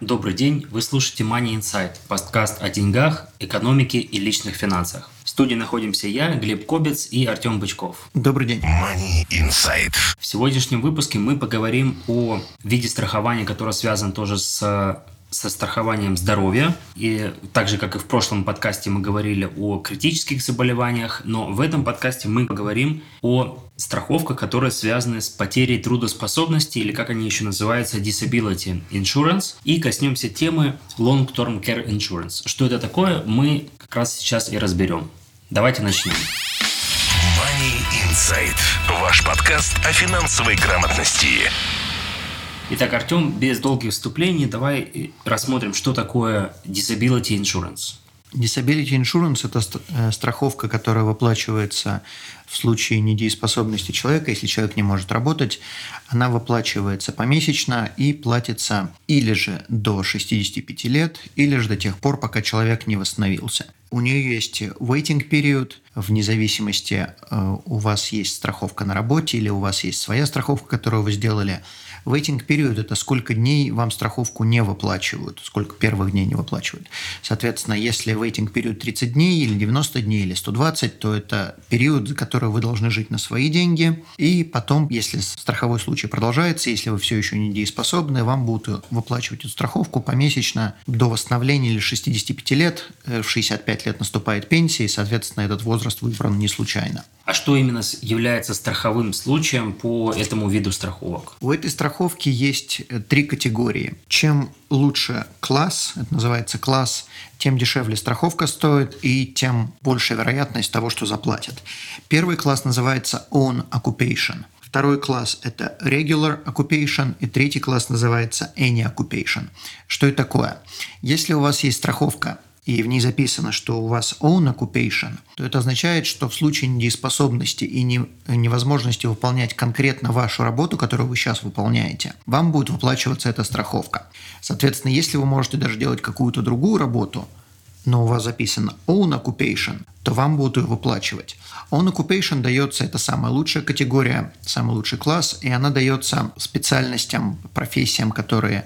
Добрый день, вы слушаете Money Insight, подкаст о деньгах, экономике и личных финансах. В студии находимся я, Глеб Кобец и Артем Бычков. Добрый день. Money Insight. В сегодняшнем выпуске мы поговорим о виде страхования, которое связано тоже с со страхованием здоровья. И так же, как и в прошлом подкасте, мы говорили о критических заболеваниях, но в этом подкасте мы поговорим о страховках, которые связаны с потерей трудоспособности, или как они еще называются, disability insurance. И коснемся темы long-term care insurance. Что это такое, мы как раз сейчас и разберем. Давайте начнем. Money Insight. Ваш подкаст о финансовой грамотности. Итак, Артем, без долгих вступлений, давай э, рассмотрим, что такое disability insurance. Disability Insurance – это э, страховка, которая выплачивается в случае недееспособности человека, если человек не может работать. Она выплачивается помесячно и платится или же до 65 лет, или же до тех пор, пока человек не восстановился. У нее есть waiting period, вне зависимости, э, у вас есть страховка на работе или у вас есть своя страховка, которую вы сделали – Waiting период – это сколько дней вам страховку не выплачивают, сколько первых дней не выплачивают. Соответственно, если waiting период 30 дней или 90 дней или 120, то это период, за который вы должны жить на свои деньги. И потом, если страховой случай продолжается, если вы все еще недееспособны, вам будут выплачивать эту страховку помесячно до восстановления или 65 лет. Э, в 65 лет наступает пенсия, и, соответственно, этот возраст выбран не случайно. А что именно является страховым случаем по этому виду страховок? У этой страховки есть э, три категории. Чем лучше класс, это называется класс, тем дешевле страховка стоит и тем больше вероятность того, что заплатят. Первый класс называется Own Occupation. Второй класс – это Regular Occupation, и третий класс называется Any Occupation. Что это такое? Если у вас есть страховка и в ней записано, что у вас own occupation, то это означает, что в случае недееспособности и не, невозможности выполнять конкретно вашу работу, которую вы сейчас выполняете, вам будет выплачиваться эта страховка. Соответственно, если вы можете даже делать какую-то другую работу, но у вас записано own occupation, то вам будут ее выплачивать. Own occupation дается, это самая лучшая категория, самый лучший класс, и она дается специальностям, профессиям, которые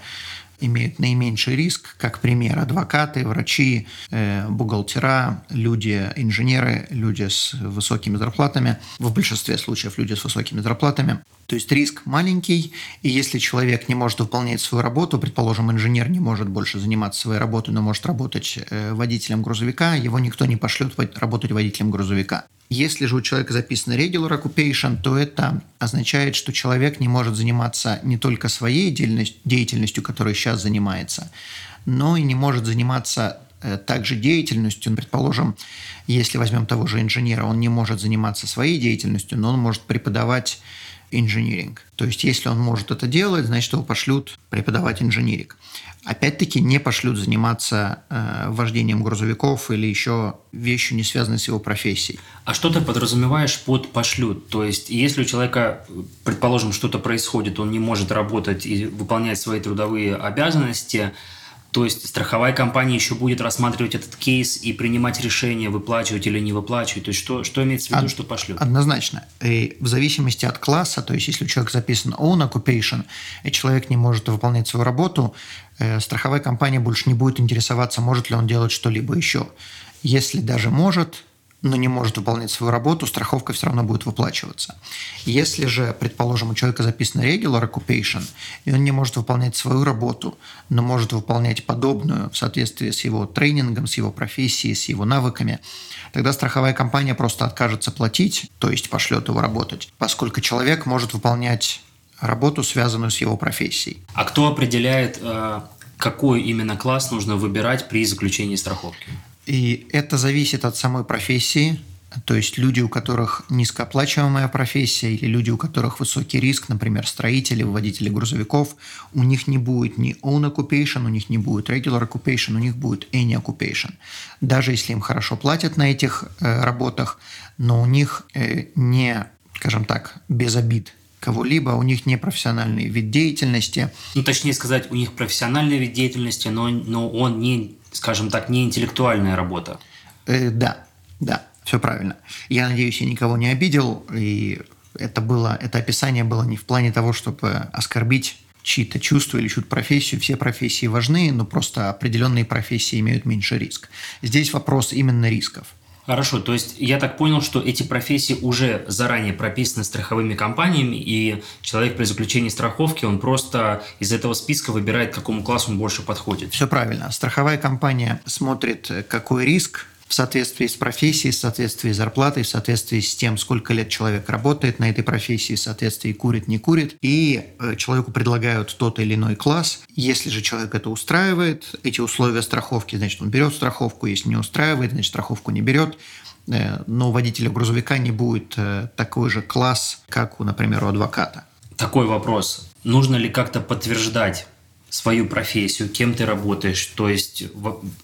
имеют наименьший риск, как пример, адвокаты, врачи, э, бухгалтера, люди, инженеры, люди с высокими зарплатами, в большинстве случаев люди с высокими зарплатами. То есть риск маленький, и если человек не может выполнять свою работу, предположим, инженер не может больше заниматься своей работой, но может работать э, водителем грузовика, его никто не пошлет работать водителем грузовика. Если же у человека записано regular occupation, то это означает, что человек не может заниматься не только своей деятельностью, которой сейчас занимается, но и не может заниматься э, также деятельностью, предположим, если возьмем того же инженера, он не может заниматься своей деятельностью, но он может преподавать инжиниринг. То есть, если он может это делать, значит, его пошлют преподавать инжиниринг. Опять-таки, не пошлют заниматься э, вождением грузовиков или еще вещью, не связанной с его профессией. А что ты подразумеваешь под пошлют? То есть, если у человека, предположим, что-то происходит, он не может работать и выполнять свои трудовые обязанности – то есть страховая компания еще будет рассматривать этот кейс и принимать решение, выплачивать или не выплачивать. То есть что, что имеется в виду, Од- что пошлют? Однозначно. И в зависимости от класса, то есть если у человека записан own occupation, и человек не может выполнять свою работу, э, страховая компания больше не будет интересоваться, может ли он делать что-либо еще. Если даже может, но не может выполнять свою работу, страховка все равно будет выплачиваться. Если же, предположим, у человека записано regular occupation, и он не может выполнять свою работу, но может выполнять подобную в соответствии с его тренингом, с его профессией, с его навыками, тогда страховая компания просто откажется платить, то есть пошлет его работать, поскольку человек может выполнять работу, связанную с его профессией. А кто определяет, э, какой именно класс нужно выбирать при заключении страховки? И это зависит от самой профессии, То есть люди, у которых низкооплачиваемая профессия или люди, у которых высокий риск, например, строители, водители грузовиков, у них не будет ни own occupation, у них не будет regular occupation, у них будет any occupation. Даже если им хорошо платят на этих э, работах, но у них э, не, скажем так, без обид кого-либо, у них не профессиональный вид деятельности. Ну, точнее сказать, у них профессиональный вид деятельности, но, но он не, скажем так, не интеллектуальная работа. Э, да, да, все правильно. Я надеюсь, я никого не обидел, и это было, это описание было не в плане того, чтобы оскорбить чьи-то чувства или чью-то профессию. Все профессии важны, но просто определенные профессии имеют меньше риск. Здесь вопрос именно рисков. Хорошо, то есть я так понял, что эти профессии уже заранее прописаны страховыми компаниями, и человек при заключении страховки, он просто из этого списка выбирает, к какому классу он больше подходит. Все правильно. Страховая компания смотрит, какой риск в соответствии с профессией, в соответствии с зарплатой, в соответствии с тем, сколько лет человек работает на этой профессии, в соответствии курит, не курит. И э, человеку предлагают тот или иной класс. Если же человек это устраивает, эти условия страховки, значит, он берет страховку. Если не устраивает, значит, страховку не берет э, но у водителя грузовика не будет э, такой же класс, как, у, например, у адвоката. Такой вопрос. Нужно ли как-то подтверждать свою профессию, кем ты работаешь. То есть,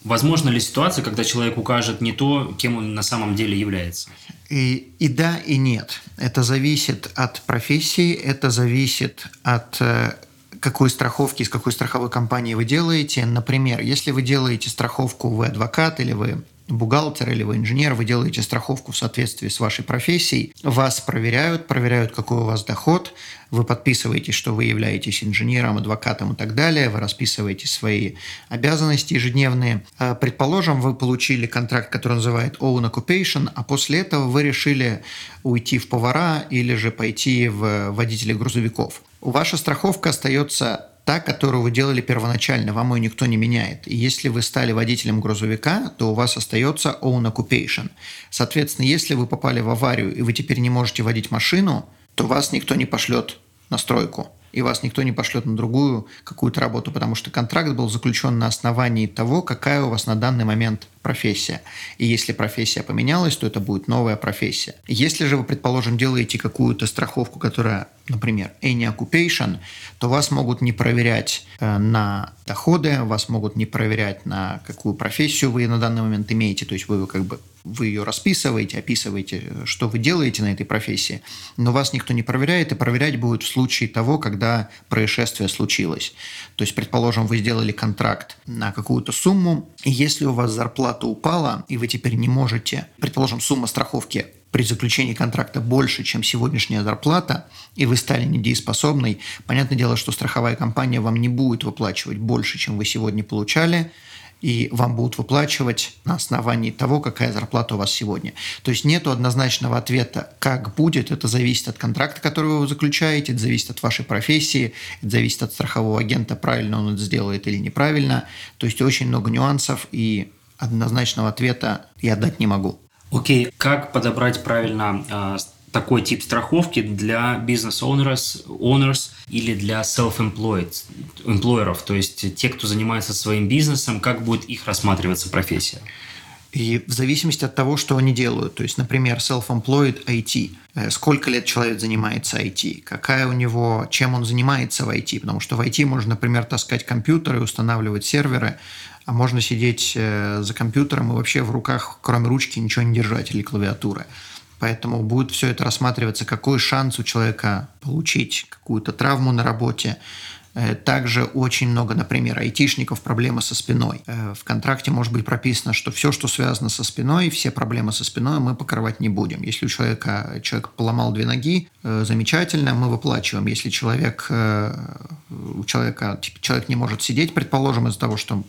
возможно ли ситуация, когда человек укажет не то, кем он на самом деле является? И, и да, и нет. Это зависит от профессии, это зависит от э, какой страховки, из какой страховой компании вы делаете. Например, если вы делаете страховку, вы адвокат или вы бухгалтер или вы инженер, вы делаете страховку в соответствии с вашей профессией, вас проверяют, проверяют, какой у вас доход, вы подписываете, что вы являетесь инженером, адвокатом и так далее, вы расписываете свои обязанности ежедневные. А, предположим, вы получили контракт, который называет Own Occupation, а после этого вы решили уйти в повара или же пойти в водителя грузовиков. Ваша страховка остается та, которую вы делали первоначально, вам ее никто не меняет. И если вы стали водителем грузовика, то у вас остается own occupation. Соответственно, если вы попали в аварию и вы теперь не можете водить машину, то вас никто не пошлет на стройку и вас никто не пошлет на другую какую-то работу, потому что контракт был заключен на основании того, какая у вас на данный момент профессия. И если профессия поменялась, то это будет новая профессия. Если же вы, предположим, делаете какую-то страховку, которая, например, any occupation, то вас могут не проверять э, на доходы, вас могут не проверять на какую профессию вы на данный момент имеете, то есть вы как бы вы ее расписываете, описываете, что вы делаете на этой профессии, но вас никто не проверяет, и проверять будет в случае того, когда происшествие случилось. То есть, предположим, вы сделали контракт на какую-то сумму, и если у вас зарплата упала, и вы теперь не можете, предположим, сумма страховки при заключении контракта больше, чем сегодняшняя зарплата, и вы стали недееспособной, понятное дело, что страховая компания вам не будет выплачивать больше, чем вы сегодня получали, и вам будут выплачивать на основании того, какая зарплата у вас сегодня. То есть нет однозначного ответа, как будет, это зависит от контракта, который вы заключаете, это зависит от вашей профессии, это зависит от страхового агента, правильно он это сделает или неправильно. То есть очень много нюансов, и однозначного ответа я дать не могу. Окей, как подобрать правильно э, такой тип страховки для бизнес-owners owners или для self-employed employerов, то есть те, кто занимается своим бизнесом, как будет их рассматриваться профессия? И в зависимости от того, что они делают, то есть, например, self-employed IT, э, сколько лет человек занимается IT, какая у него, чем он занимается в IT, потому что в IT можно, например, таскать компьютеры, устанавливать серверы, а можно сидеть э, за компьютером и вообще в руках, кроме ручки, ничего не держать или клавиатуры. Поэтому будет все это рассматриваться, какой шанс у человека получить какую-то травму на работе. Э, также очень много, например, айтишников проблемы со спиной. Э, в контракте может быть прописано, что все, что связано со спиной, все проблемы со спиной мы покрывать не будем. Если у человека человек поломал две ноги, замечательно, мы выплачиваем. Если человек, у человека, типа, человек не может сидеть, предположим, из-за того, что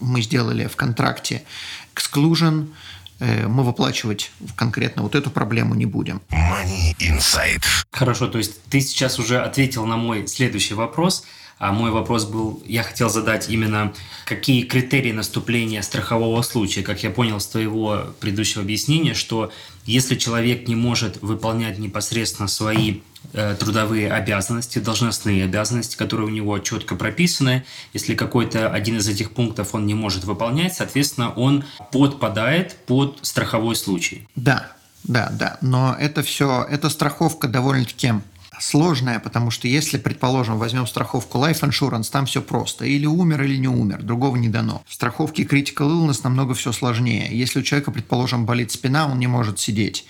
мы сделали в контракте exclusion, Э, мы выплачивать конкретно вот эту проблему не будем. Money Insight. Хорошо, то есть ты сейчас уже ответил на мой следующий вопрос. А мой вопрос был, я хотел задать именно, какие критерии наступления страхового случая. Как я понял с твоего предыдущего объяснения, что если человек не может выполнять непосредственно свои Э, трудовые обязанности, должностные обязанности, которые у него четко прописаны. Если какой-то один из этих пунктов он не может выполнять, соответственно, он подпадает под страховой случай. Да, да, да. Но это все, эта страховка довольно-таки сложная, потому что если, предположим, возьмем страховку Life Insurance, там все просто. Или умер, или не умер, другого не дано. В страховке Critical Illness намного все сложнее. Если у человека, предположим, болит спина, он не может сидеть.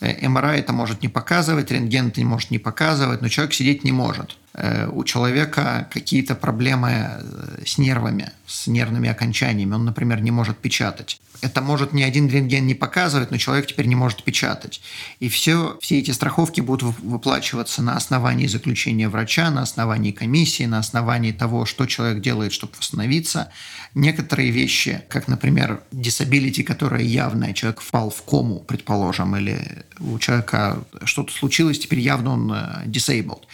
Э, МРА это может не показывать, рентген это может не показывать, но человек сидеть не может. Э, у человека какие-то проблемы э, с нервами, с нервными окончаниями. Он, например, не может печатать. Это может ни один рентген не показывать, но человек теперь не может печатать. И все, все эти страховки будут выплачиваться на основании заключения врача, на основании комиссии, на основании того, что человек делает, чтобы восстановиться. Некоторые вещи, как, например, disability, которая явная, человек впал в кому, предположим, или у человека что-то случилось, теперь явно он э, disabled –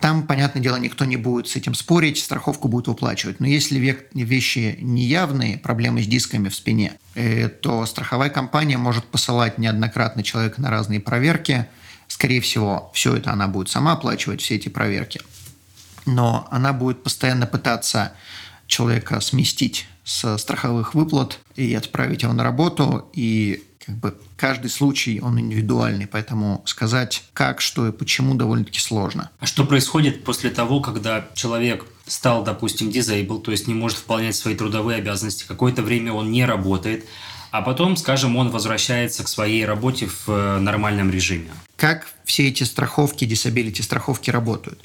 там, понятное дело, никто не будет с этим спорить, страховку будет выплачивать. Но если вещи неявные, проблемы с дисками в спине, э, то страховая компания может посылать неоднократно человека на разные проверки. Скорее всего, все это она будет сама оплачивать, все эти проверки. Но она будет постоянно пытаться человека сместить с страховых выплат и отправить его на работу, и как бы каждый случай, он индивидуальный, поэтому сказать как, что и почему довольно-таки сложно. А что происходит после того, когда человек стал, допустим, disabled, то есть не может выполнять свои трудовые обязанности, какое-то время он не работает, а потом, скажем, он возвращается к своей работе в э, нормальном режиме. Как все эти страховки, disability страховки работают?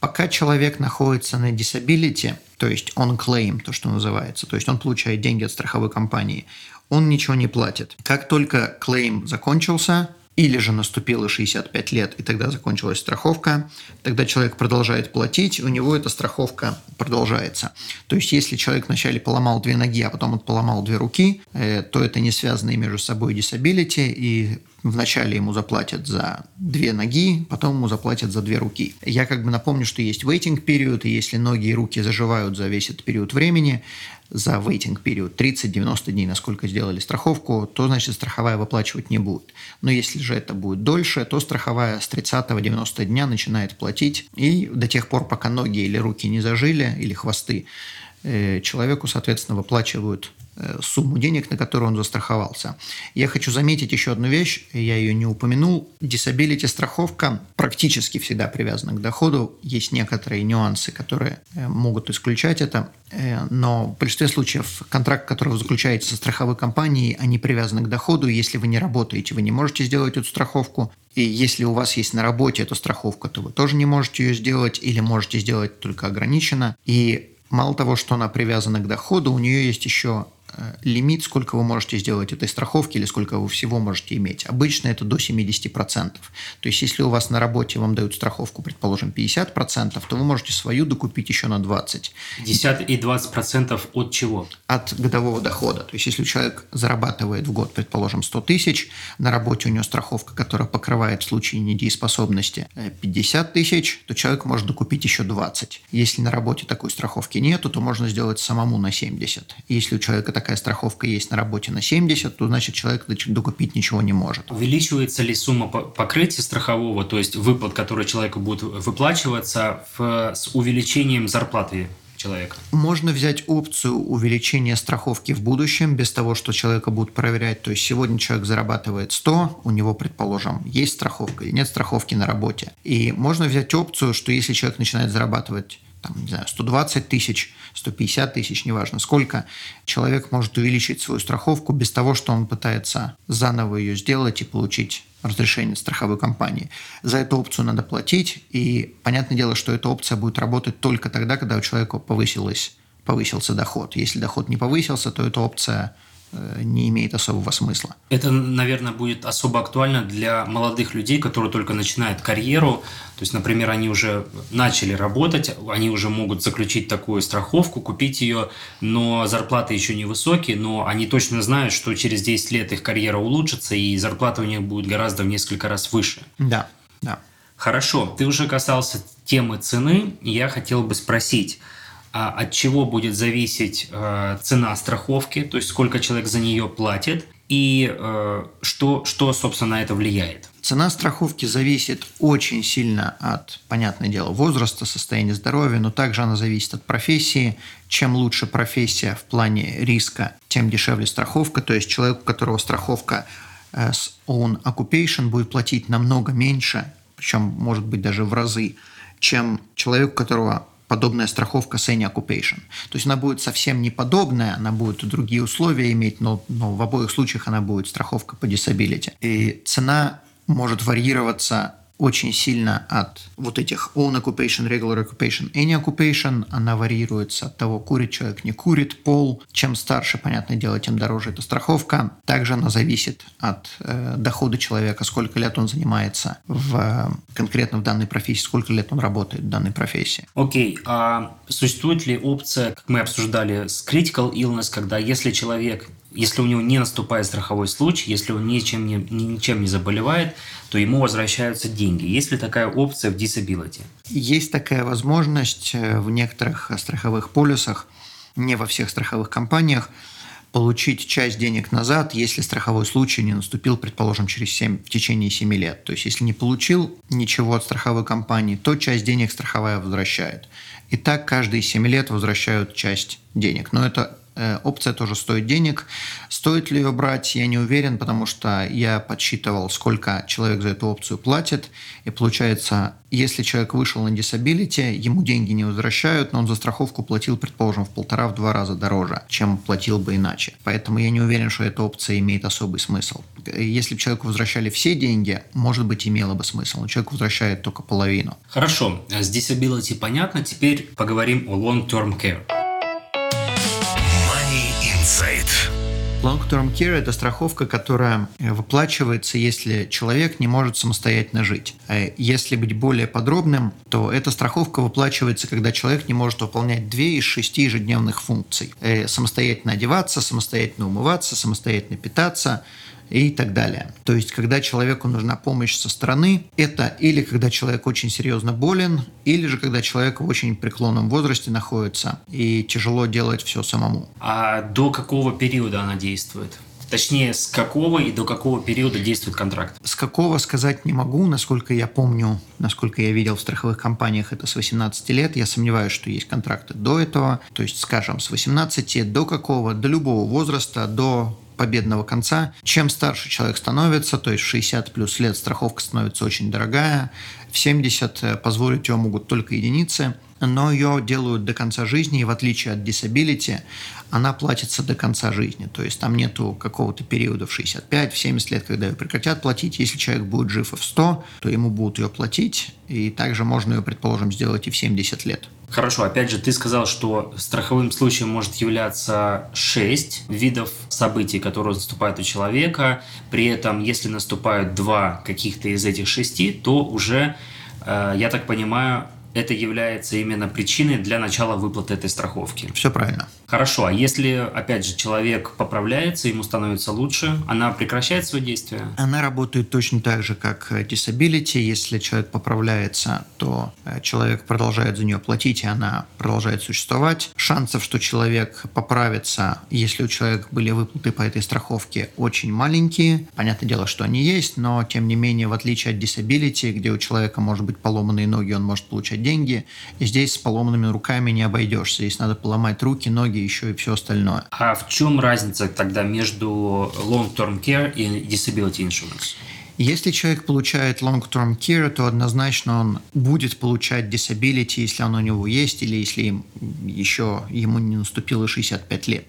Пока человек находится на disability, то есть он claim, то, что называется, то есть он получает деньги от страховой компании, он ничего не платит. Как только клейм закончился, или же наступило 65 лет, и тогда закончилась страховка, тогда человек продолжает платить, у него эта страховка продолжается. То есть, если человек вначале поломал две ноги, а потом он поломал две руки, э, то это не связанные между собой disability, и Вначале ему заплатят за две ноги, потом ему заплатят за две руки. Я как бы напомню, что есть waiting период, и если ноги и руки заживают за весь этот период времени, за waiting период 30-90 дней, насколько сделали страховку, то значит страховая выплачивать не будет. Но если же это будет дольше, то страховая с 30-90 дня начинает платить, и до тех пор, пока ноги или руки не зажили, или хвосты, э, человеку, соответственно, выплачивают сумму денег, на которую он застраховался. Я хочу заметить еще одну вещь, я ее не упомянул. Disability страховка практически всегда привязана к доходу. Есть некоторые нюансы, которые э, могут исключать это, э, но в большинстве случаев контракт, который вы заключаете со страховой компанией, они привязаны к доходу. Если вы не работаете, вы не можете сделать эту страховку. И если у вас есть на работе эта страховка, то вы тоже не можете ее сделать или можете сделать только ограниченно. И мало того, что она привязана к доходу, у нее есть еще Э, лимит, сколько вы можете сделать этой страховки или сколько вы всего можете иметь. Обычно это до 70%. То есть, если у вас на работе вам дают страховку, предположим, 50%, то вы можете свою докупить еще на 20%. 50 и 20% от чего? От годового дохода. То есть, если человек зарабатывает в год, предположим, 100 тысяч, на работе у него страховка, которая покрывает в случае недееспособности 50 э, тысяч, то человек может докупить еще 20. Если на работе такой страховки нету, то можно сделать самому на 70. Если у человека такая страховка есть на работе на 70, то значит человек докупить ничего не может. Увеличивается ли сумма покрытия страхового, то есть выплат, которые человеку будут выплачиваться в, с увеличением зарплаты человека. Можно взять опцию увеличения страховки в будущем без того, что человека будут проверять. То есть сегодня человек зарабатывает 100, у него, предположим, есть страховка или нет страховки на работе. И можно взять опцию, что если человек начинает зарабатывать там, не знаю, 120 тысяч, 150 тысяч, неважно сколько, человек может увеличить свою страховку без того, что он пытается заново ее сделать и получить разрешение страховой компании. За эту опцию надо платить, и понятное дело, что эта опция будет работать только тогда, когда у человека повысилась, повысился доход. Если доход не повысился, то эта опция не имеет особого смысла. Это, наверное, будет особо актуально для молодых людей, которые только начинают карьеру. То есть, например, они уже начали работать, они уже могут заключить такую страховку, купить ее, но зарплаты еще не высокие, но они точно знают, что через 10 лет их карьера улучшится, и зарплата у них будет гораздо в несколько раз выше. Да, да. Хорошо, ты уже касался темы цены, я хотел бы спросить, от чего будет зависеть э, цена страховки, то есть сколько человек за нее платит, и э, что, что, собственно, на это влияет? Цена страховки зависит очень сильно от, понятное дело, возраста, состояния здоровья, но также она зависит от профессии. Чем лучше профессия в плане риска, тем дешевле страховка. То есть человек, у которого страховка э, с own occupation будет платить намного меньше, причем может быть даже в разы, чем человек, у которого подобная страховка с any occupation. То есть она будет совсем не подобная, она будет другие условия иметь, но, но в обоих случаях она будет страховка по disability. И цена может варьироваться очень сильно от вот этих own occupation, regular occupation, any occupation. Она варьируется от того, курит человек, не курит, пол. Чем старше, понятное дело, тем дороже эта страховка. Также она зависит от э, дохода человека, сколько лет он занимается в, конкретно в данной профессии, сколько лет он работает в данной профессии. Окей, okay. а существует ли опция, как мы обсуждали, с critical illness, когда если человек если у него не наступает страховой случай, если он ничем не, ничем не заболевает, то ему возвращаются деньги. Есть ли такая опция в disability? Есть такая возможность э, в некоторых страховых полюсах, не во всех страховых компаниях, получить часть денег назад, если страховой случай не наступил, предположим, через 7, в течение 7 лет. То есть, если не получил ничего от страховой компании, то часть денег страховая возвращает. И так каждые 7 лет возвращают часть денег. Но это опция тоже стоит денег. Стоит ли ее брать, я не уверен, потому что я подсчитывал, сколько человек за эту опцию платит. И получается, если человек вышел на disability, ему деньги не возвращают, но он за страховку платил, предположим, в полтора-два раза дороже, чем платил бы иначе. Поэтому я не уверен, что эта опция имеет особый смысл. Если бы человеку возвращали все деньги, может быть, имело бы смысл, но человек возвращает только половину. Хорошо, с disability понятно. Теперь поговорим о long-term care. Long-term care – это страховка, которая э, выплачивается, если человек не может самостоятельно жить. А если быть более подробным, то эта страховка выплачивается, когда человек не может выполнять две из шести ежедневных функций. Э, самостоятельно одеваться, самостоятельно умываться, самостоятельно питаться – и так далее. То есть, когда человеку нужна помощь со стороны, это или когда человек очень серьезно болен, или же когда человек в очень преклонном возрасте находится и тяжело делать все самому. А до какого периода она действует? Точнее, с какого и до какого периода действует контракт? С какого сказать не могу. Насколько я помню, насколько я видел в страховых компаниях, это с 18 лет. Я сомневаюсь, что есть контракты до этого. То есть, скажем, с 18 до какого? До любого возраста, до победного конца. Чем старше человек становится, то есть 60 плюс лет страховка становится очень дорогая, в 70 э, позволить ее могут только единицы, но ее делают до конца жизни, и в отличие от disability, она платится до конца жизни. То есть там нету какого-то периода в 65, в 70 лет, когда ее прекратят платить. Если человек будет жив и в 100, то ему будут ее платить, и также можно ее, предположим, сделать и в 70 лет. Хорошо, опять же, ты сказал, что страховым случаем может являться 6 видов событий, которые наступают у человека. При этом, если наступают два каких-то из этих шести, то уже, э, я так понимаю, это является именно причиной для начала выплаты этой страховки. Все правильно. Хорошо, а если, опять же, человек поправляется, ему становится лучше, она прекращает свое действие? Она работает точно так же, как disability. Если человек поправляется, то э, человек продолжает за нее платить, и она продолжает существовать. Шансов, что человек поправится, если у человека были выплаты по этой страховке, очень маленькие. Понятное дело, что они есть, но, тем не менее, в отличие от disability, где у человека может быть поломанные ноги, он может получать деньги, и здесь с поломанными руками не обойдешься. Здесь надо поломать руки, ноги, еще и все остальное. А в чем разница тогда между long-term care и disability insurance? Если человек получает long-term care, то однозначно он будет получать disability, если оно у него есть, или если еще ему не наступило 65 лет.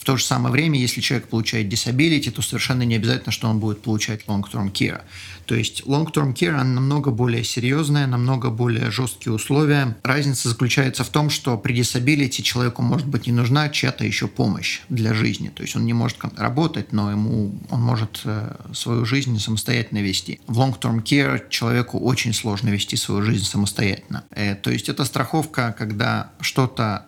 В то же самое время, если человек получает disability, то совершенно не обязательно, что он будет получать long-term care. То есть long-term care, она намного более серьезная, намного более жесткие условия. Разница заключается в том, что при disability человеку может быть не нужна чья-то еще помощь для жизни. То есть он не может работать, но ему он может э, свою жизнь самостоятельно вести. В long-term care человеку очень сложно вести свою жизнь самостоятельно. Э, то есть это страховка, когда что-то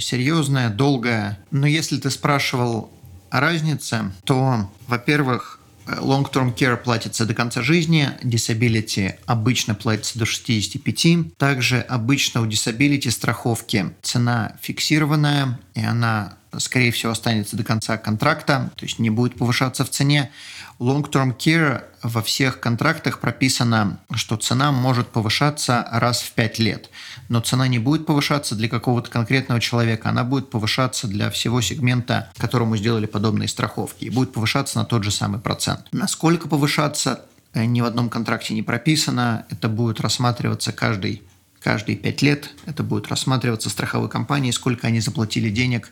серьезная, долгая. Но если ты спрашивал о разнице, то, во-первых, э, long-term care платится до конца жизни, disability обычно платится до 65. Также обычно у disability страховки цена фиксированная, и она скорее всего, останется до конца контракта, то есть не будет повышаться в цене. Long-term care во всех контрактах прописано, что цена может повышаться раз в 5 лет. Но цена не будет повышаться для какого-то конкретного человека, она будет повышаться для всего сегмента, которому сделали подобные страховки, и будет повышаться на тот же самый процент. Насколько повышаться, э, ни в одном контракте не прописано. Это будет рассматриваться каждый каждые пять лет это будет рассматриваться страховой компанией, сколько они заплатили денег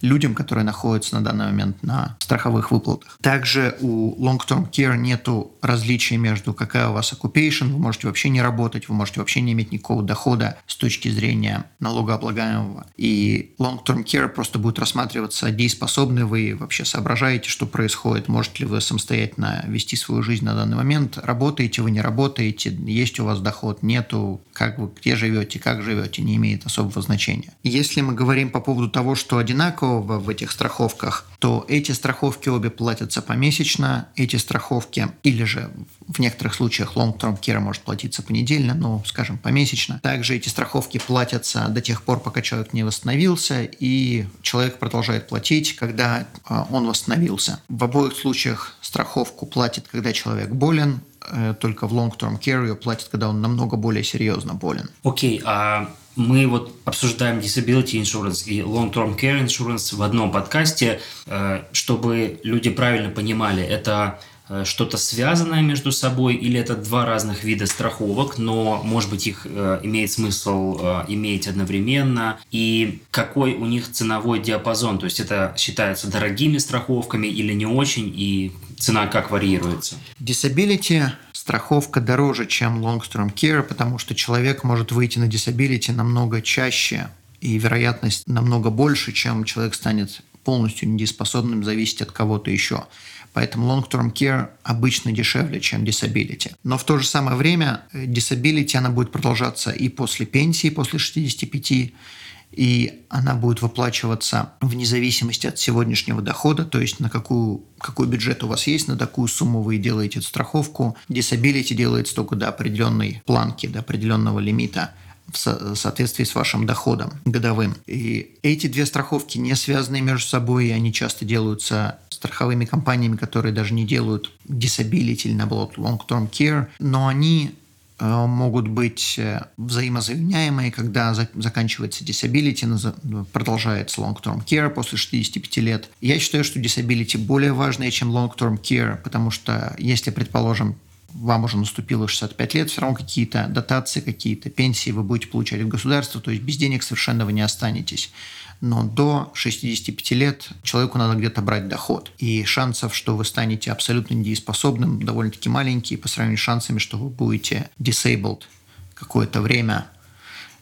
людям, которые находятся на данный момент на страховых выплатах. Также у long-term care нету различия между какая у вас occupation, вы можете вообще не работать, вы можете вообще не иметь никакого дохода с точки зрения налогооблагаемого. И long-term care просто будет рассматриваться, дееспособны вы, вообще соображаете, что происходит, можете ли вы самостоятельно вести свою жизнь на данный момент, работаете вы, не работаете, есть у вас доход, нету, как вы, где живете, как живете, не имеет особого значения. Если мы говорим по поводу того, что одинаково, такого в этих страховках, то эти страховки обе платятся помесячно, эти страховки, или же в некоторых случаях long-term care может платиться понедельно, но, скажем, помесячно. Также эти страховки платятся до тех пор, пока человек не восстановился, и человек продолжает платить, когда а, он восстановился. В обоих случаях страховку платит, когда человек болен, э, только в long-term care ее платит, когда он намного более серьезно болен. Окей, okay, а мы вот обсуждаем disability insurance и long-term care insurance в одном подкасте, э, чтобы люди правильно понимали, это э, что-то связанное между собой или это два разных вида страховок, но, может быть, их э, имеет смысл иметь одновременно, и какой у них ценовой диапазон, то есть это считается дорогими страховками или не очень, и цена как варьируется? Disability страховка дороже, чем long-term care, потому что человек может выйти на disability намного чаще, и вероятность намного больше, чем человек станет полностью недееспособным зависеть от кого-то еще. Поэтому long-term care обычно дешевле, чем disability. Но в то же самое время э, disability она будет продолжаться и после пенсии, после 65, и она будет выплачиваться вне зависимости от сегодняшнего дохода, то есть на какую, какой бюджет у вас есть, на такую сумму вы делаете страховку. Disability делается только до определенной планки, до определенного лимита в соответствии с вашим доходом годовым. И эти две страховки не связаны между собой, и они часто делаются страховыми компаниями, которые даже не делают disability или, наоборот, long-term care, но они могут быть э, взаимозаменяемые, когда заканчивается disability, продолжается long-term care после 65 лет. Я считаю, что disability более важное, чем long-term care, потому что если, предположим, вам уже наступило 65 лет, все равно какие-то дотации, какие-то пенсии вы будете получать от государства, то есть без денег совершенно вы не останетесь но до 65 лет человеку надо где-то брать доход. И шансов, что вы станете абсолютно недееспособным, довольно-таки маленькие по сравнению с шансами, что вы будете disabled какое-то время.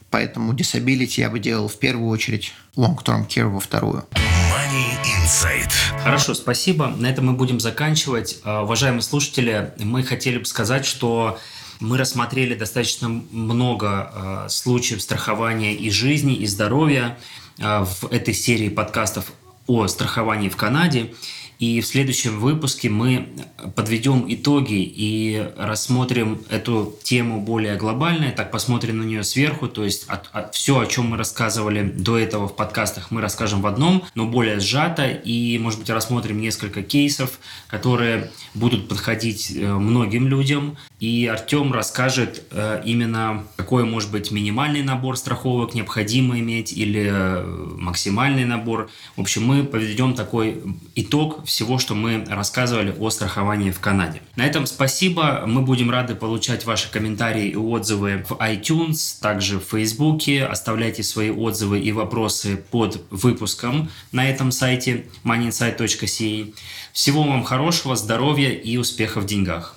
Поэтому disability я бы делал в первую очередь, long-term care во вторую. Money Insight. Хорошо, спасибо. На этом мы будем заканчивать. А, уважаемые слушатели, мы хотели бы сказать, что мы рассмотрели достаточно много э, случаев страхования и жизни, и здоровья. А, в этой серии подкастов о страховании в Канаде. И в следующем выпуске мы подведем итоги и рассмотрим эту тему более глобально, так посмотрим на нее сверху, то есть от, от, все, о чем мы рассказывали до этого в подкастах, мы расскажем в одном, но более сжато, и, может быть, рассмотрим несколько кейсов, которые будут подходить э, многим людям, и Артем расскажет э, именно, какой может быть минимальный набор страховок необходимо иметь или э, максимальный набор. В общем, мы подведем такой итог всего, что мы рассказывали о страховании в Канаде. На этом спасибо. Мы будем рады получать ваши комментарии и отзывы в iTunes, также в Facebook. Оставляйте свои отзывы и вопросы под выпуском на этом сайте moneyinsight.ca. Всего вам хорошего, здоровья и успехов в деньгах.